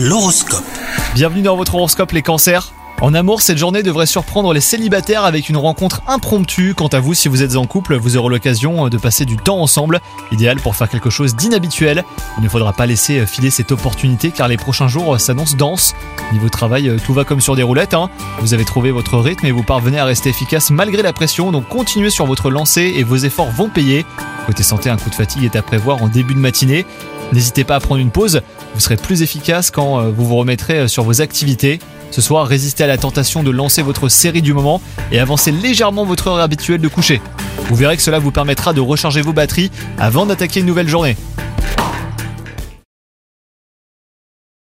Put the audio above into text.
L'horoscope. Bienvenue dans votre horoscope les cancers. En amour, cette journée devrait surprendre les célibataires avec une rencontre impromptue. Quant à vous, si vous êtes en couple, vous aurez l'occasion de passer du temps ensemble, idéal pour faire quelque chose d'inhabituel. Il ne faudra pas laisser filer cette opportunité car les prochains jours s'annoncent denses. Niveau travail, tout va comme sur des roulettes. hein. Vous avez trouvé votre rythme et vous parvenez à rester efficace malgré la pression, donc continuez sur votre lancée et vos efforts vont payer. Côté santé, un coup de fatigue est à prévoir en début de matinée. N'hésitez pas à prendre une pause, vous serez plus efficace quand euh, vous vous remettrez euh, sur vos activités. Ce soir, résistez à la tentation de lancer votre série du moment et avancez légèrement votre heure habituelle de coucher. Vous verrez que cela vous permettra de recharger vos batteries avant d'attaquer une nouvelle journée.